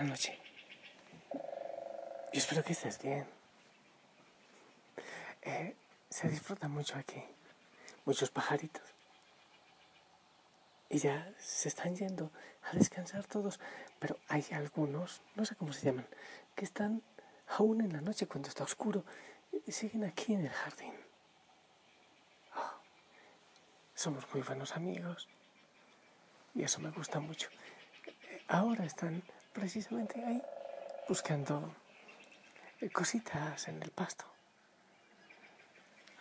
Buenas noches. Yo espero que estés bien. Eh, se disfruta mucho aquí. Muchos pajaritos. Y ya se están yendo a descansar todos. Pero hay algunos, no sé cómo se llaman, que están aún en la noche cuando está oscuro. Y siguen aquí en el jardín. Oh, somos muy buenos amigos. Y eso me gusta mucho. Ahora están precisamente ahí buscando cositas en el pasto.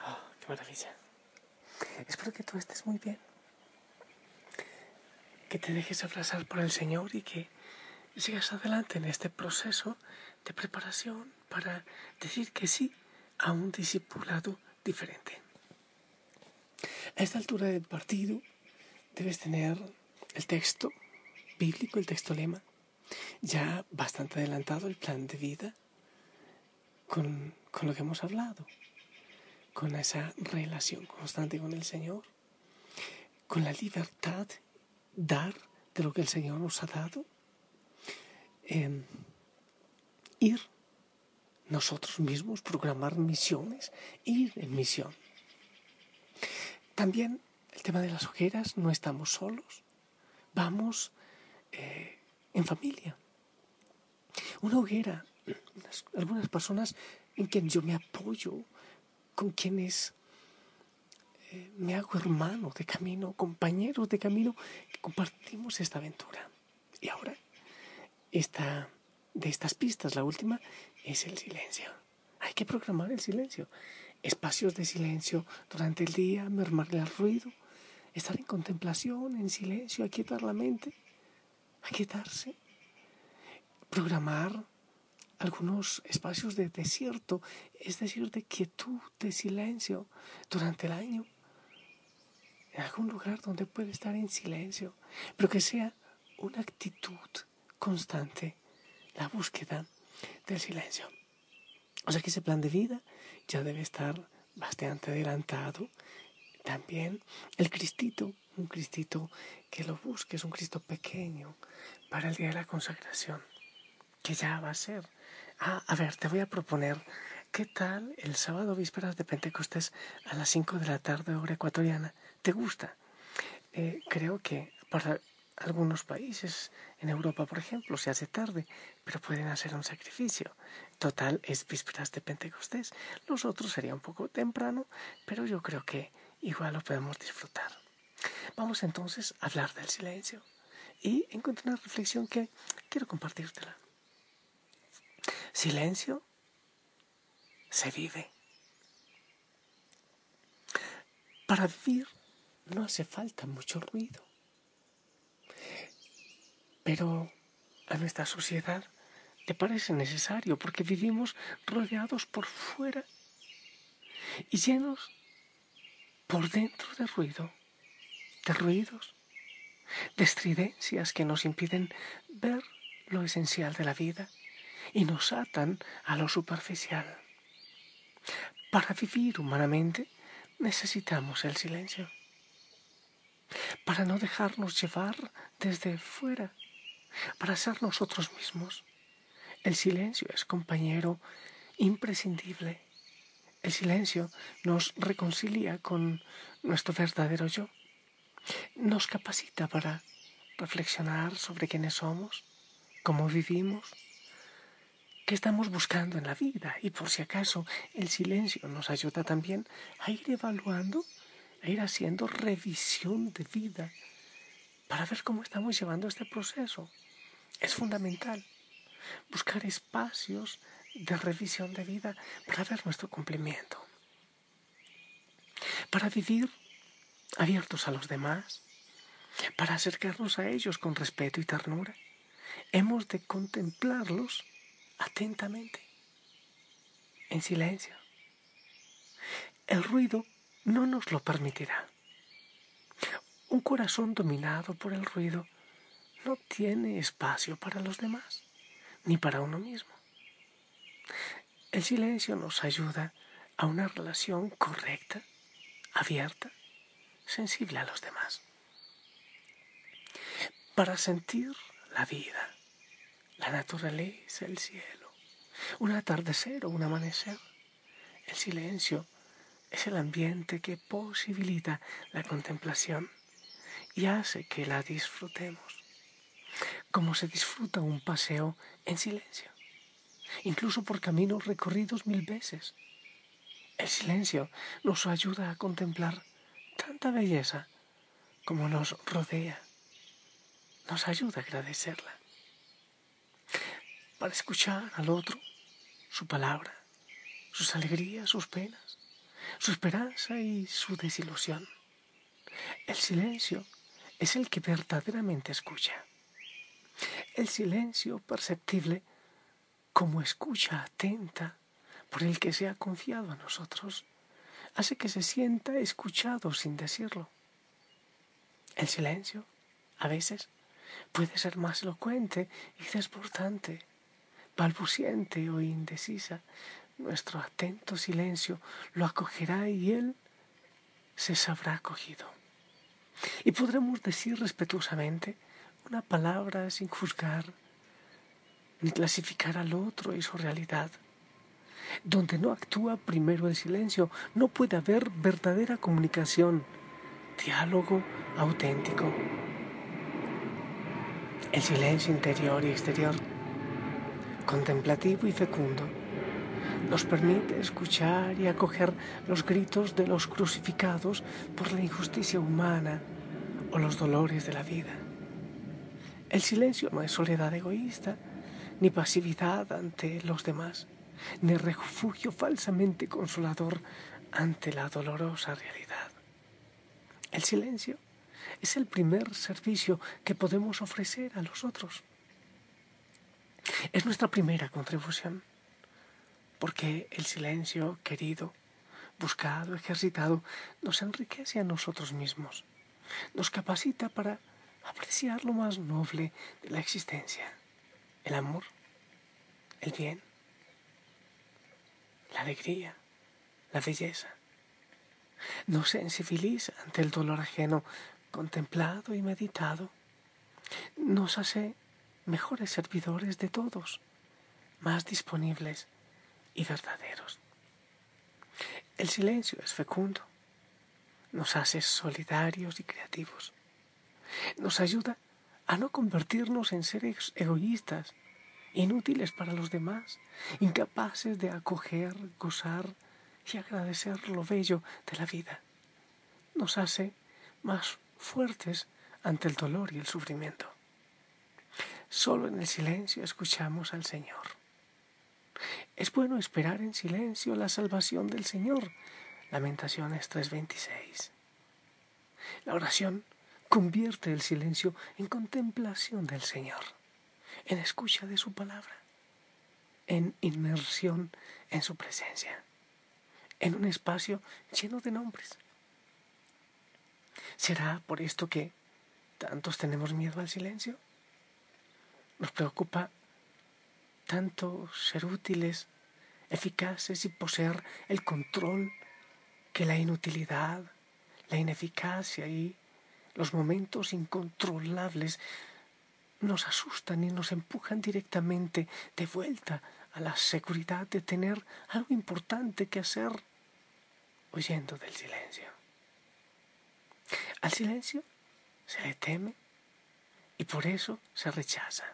Oh, ¡Qué maravilla! Espero que tú estés muy bien. Que te dejes abrazar por el Señor y que sigas adelante en este proceso de preparación para decir que sí a un discipulado diferente. A esta altura del partido debes tener el texto bíblico, el texto lema, ya bastante adelantado el plan de vida con, con lo que hemos hablado, con esa relación constante con el Señor, con la libertad, dar de lo que el Señor nos ha dado, eh, ir nosotros mismos, programar misiones, ir en misión. También el tema de las hogueras, no estamos solos, vamos eh, en familia. Una hoguera algunas personas en quien yo me apoyo, con quienes eh, me hago hermano de camino, compañeros de camino, que compartimos esta aventura. Y ahora, esta, de estas pistas, la última es el silencio. Hay que programar el silencio. Espacios de silencio durante el día, mermar el ruido, estar en contemplación, en silencio, aquietar la mente, aquietarse, programar algunos espacios de desierto, es decir, de quietud, de silencio durante el año. En algún lugar donde puede estar en silencio, pero que sea una actitud constante, la búsqueda del silencio. O sea que ese plan de vida ya debe estar bastante adelantado. También el Cristito, un Cristito que lo busque, es un Cristo pequeño para el día de la consagración, que ya va a ser Ah, a ver, te voy a proponer, ¿qué tal el sábado vísperas de Pentecostés a las 5 de la tarde hora ecuatoriana? ¿Te gusta? Eh, creo que para algunos países, en Europa por ejemplo, se hace tarde, pero pueden hacer un sacrificio. Total, es vísperas de Pentecostés. Los otros sería un poco temprano, pero yo creo que igual lo podemos disfrutar. Vamos entonces a hablar del silencio y encuentro una reflexión que quiero compartírtela. Silencio se vive. Para vivir no hace falta mucho ruido. Pero a nuestra sociedad le parece necesario porque vivimos rodeados por fuera y llenos por dentro de ruido, de ruidos, de estridencias que nos impiden ver lo esencial de la vida y nos atan a lo superficial. Para vivir humanamente necesitamos el silencio. Para no dejarnos llevar desde fuera, para ser nosotros mismos. El silencio es compañero imprescindible. El silencio nos reconcilia con nuestro verdadero yo. Nos capacita para reflexionar sobre quiénes somos, cómo vivimos, qué estamos buscando en la vida y por si acaso el silencio nos ayuda también a ir evaluando, a ir haciendo revisión de vida para ver cómo estamos llevando este proceso. Es fundamental. buscar espacios de revisión de vida para ver nuestro cumplimiento, para vivir abiertos a los demás, para acercarnos a ellos con respeto y ternura. Hemos de contemplarlos atentamente, en silencio. El ruido no nos lo permitirá. Un corazón dominado por el ruido no tiene espacio para los demás, ni para uno mismo. El silencio nos ayuda a una relación correcta, abierta, sensible a los demás. Para sentir la vida, la naturaleza, el cielo, un atardecer o un amanecer, el silencio es el ambiente que posibilita la contemplación y hace que la disfrutemos, como se disfruta un paseo en silencio, incluso por caminos recorridos mil veces. El silencio nos ayuda a contemplar tanta belleza como nos rodea, nos ayuda a agradecerla, para escuchar al otro su palabra, sus alegrías, sus penas, su esperanza y su desilusión. El silencio es el que verdaderamente escucha. El silencio perceptible como escucha atenta por el que se ha confiado a nosotros hace que se sienta escuchado sin decirlo. El silencio, a veces, puede ser más elocuente y desbordante, balbuciente o indecisa. Nuestro atento silencio lo acogerá y él se sabrá acogido. Y podremos decir respetuosamente una palabra sin juzgar ni clasificar al otro y su realidad. Donde no actúa primero el silencio, no puede haber verdadera comunicación, diálogo auténtico. El silencio interior y exterior, contemplativo y fecundo, nos permite escuchar y acoger los gritos de los crucificados por la injusticia humana o los dolores de la vida. El silencio no es soledad egoísta, ni pasividad ante los demás, ni refugio falsamente consolador ante la dolorosa realidad. El silencio es el primer servicio que podemos ofrecer a los otros. Es nuestra primera contribución, porque el silencio querido, buscado, ejercitado, nos enriquece a nosotros mismos, nos capacita para apreciar lo más noble de la existencia, el amor, el bien, la alegría, la belleza. Nos sensibiliza ante el dolor ajeno contemplado y meditado. Nos hace mejores servidores de todos, más disponibles y verdaderos. El silencio es fecundo, nos hace solidarios y creativos, nos ayuda a no convertirnos en seres egoístas, inútiles para los demás, incapaces de acoger, gozar y agradecer lo bello de la vida. Nos hace más fuertes ante el dolor y el sufrimiento. Solo en el silencio escuchamos al Señor. Es bueno esperar en silencio la salvación del Señor. Lamentaciones 3:26. La oración convierte el silencio en contemplación del Señor, en escucha de su palabra, en inmersión en su presencia, en un espacio lleno de nombres. ¿Será por esto que tantos tenemos miedo al silencio? Nos preocupa tanto ser útiles, eficaces y poseer el control que la inutilidad, la ineficacia y los momentos incontrolables nos asustan y nos empujan directamente de vuelta a la seguridad de tener algo importante que hacer huyendo del silencio. Al silencio se le teme y por eso se rechaza,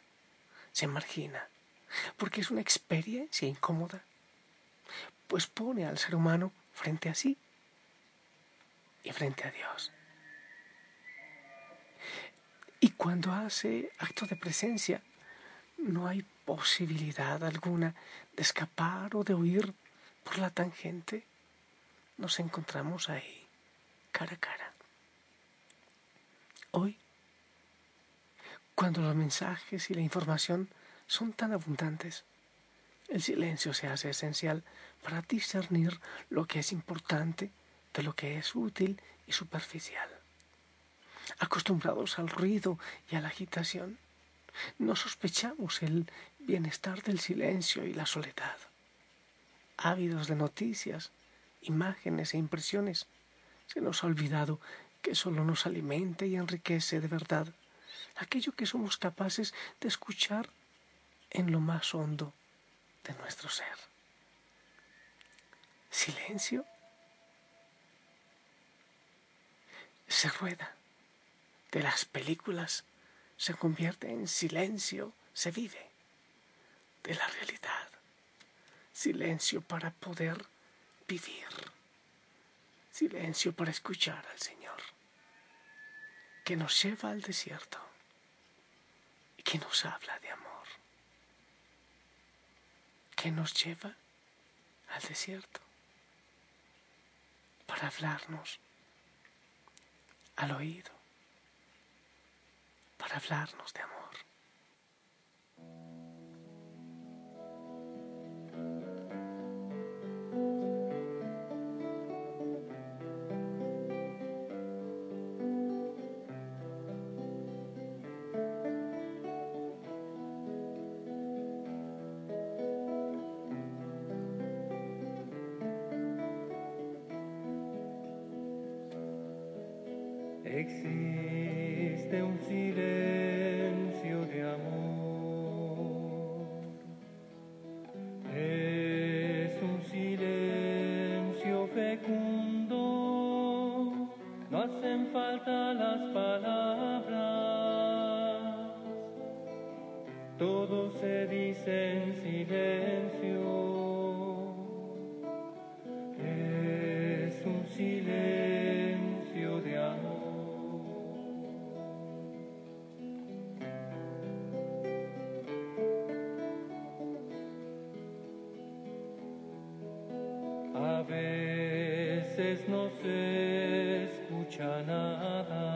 se margina, porque es una experiencia incómoda, pues pone al ser humano frente a sí y frente a Dios. Y cuando hace acto de presencia, no hay posibilidad alguna de escapar o de huir por la tangente, nos encontramos ahí, cara a cara. Hoy, cuando los mensajes y la información son tan abundantes, el silencio se hace esencial para discernir lo que es importante de lo que es útil y superficial. Acostumbrados al ruido y a la agitación, no sospechamos el bienestar del silencio y la soledad. Ávidos de noticias, imágenes e impresiones, se nos ha olvidado que solo nos alimenta y enriquece de verdad aquello que somos capaces de escuchar en lo más hondo de nuestro ser. Silencio se rueda de las películas se convierte en silencio, se vive de la realidad. Silencio para poder vivir. Silencio para escuchar al Señor, que nos lleva al desierto y que nos habla de amor, que nos lleva al desierto para hablarnos al oído para hablarnos de amor. Existe un silencio de amor. Es un silencio fecundo. No hacen falta las palabras. Todo se dice en silencio. No se escucha nada,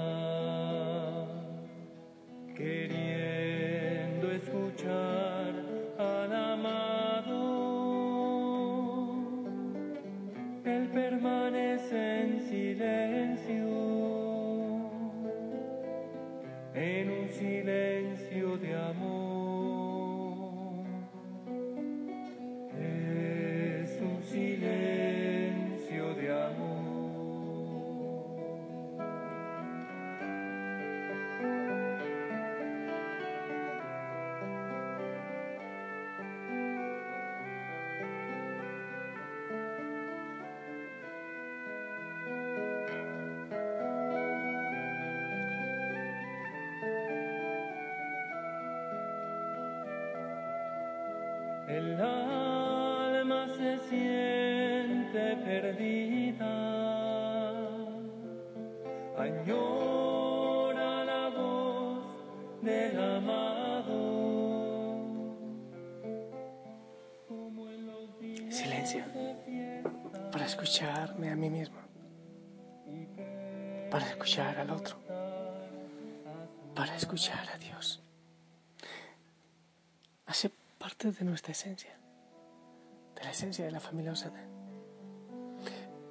queriendo escuchar al amado. Él permanece en silencio, en un silencio de amor. El alma se siente perdida, añora la voz del amado. Silencio para escucharme a mí mismo, para escuchar al otro, para escuchar a Dios. Parte de nuestra esencia, de la esencia de la familia Osana.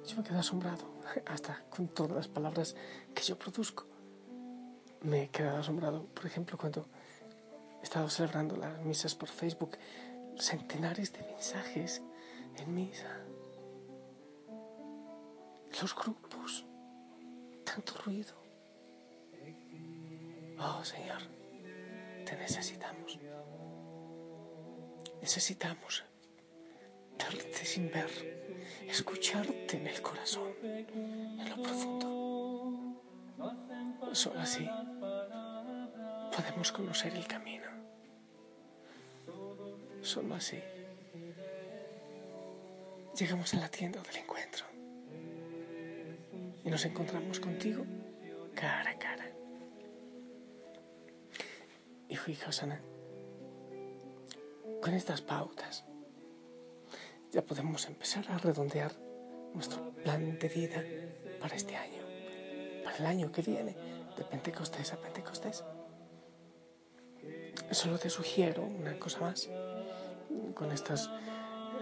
Yo me quedo asombrado, hasta con todas las palabras que yo produzco. Me he quedado asombrado, por ejemplo, cuando he estado celebrando las misas por Facebook, centenares de mensajes en misa. Los grupos, tanto ruido. Oh Señor, te necesitamos. Necesitamos verte sin ver, escucharte en el corazón, en lo profundo. Solo así podemos conocer el camino. Solo así llegamos a la tienda del encuentro y nos encontramos contigo cara a cara. Hijo y hija con estas pautas, ya podemos empezar a redondear nuestro plan de vida para este año, para el año que viene, de Pentecostés a Pentecostés. Solo te sugiero una cosa más con estos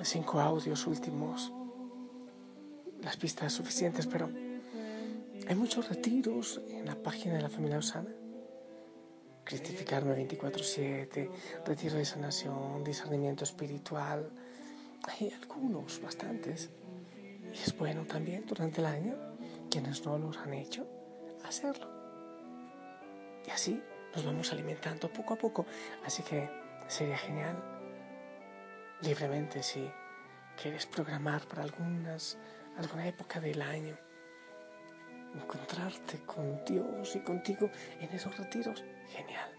cinco audios últimos, las pistas suficientes, pero hay muchos retiros en la página de la familia Osana. Cristificarme 24-7, retiro de sanación, discernimiento espiritual. Hay algunos, bastantes. Y es bueno también durante el año, quienes no los han hecho, hacerlo. Y así nos vamos alimentando poco a poco. Así que sería genial, libremente, si quieres programar para algunas, alguna época del año, encontrarte con Dios y contigo en esos retiros. Genial.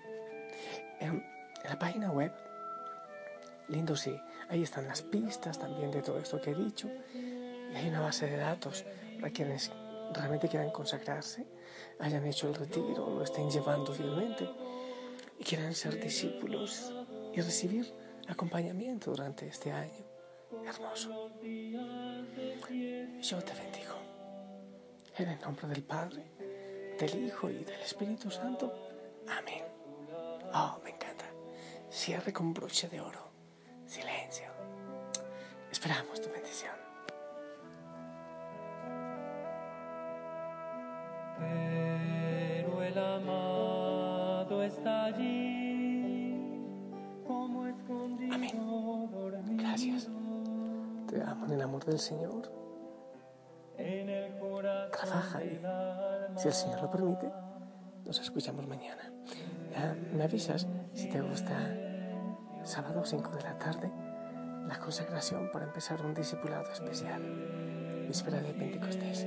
En, la página web, lindo sí, ahí están las pistas también de todo esto que he dicho. Y hay una base de datos para quienes realmente quieran consagrarse, hayan hecho el retiro, lo estén llevando fielmente y quieran ser discípulos y recibir acompañamiento durante este año. Hermoso. Yo te bendigo. En el nombre del Padre, del Hijo y del Espíritu Santo. Amén. Oh, me encanta. Cierre con broche de oro. Silencio. Esperamos tu bendición. Pero el amado está allí, como escondido Amén. Gracias. Te amo en el amor del Señor. Trabaja alma. si el Señor lo permite, nos escuchamos mañana. Ah, me avisas si te gusta sábado 5 de la tarde la consagración para empezar un discipulado especial. Víspera de Pentecostés.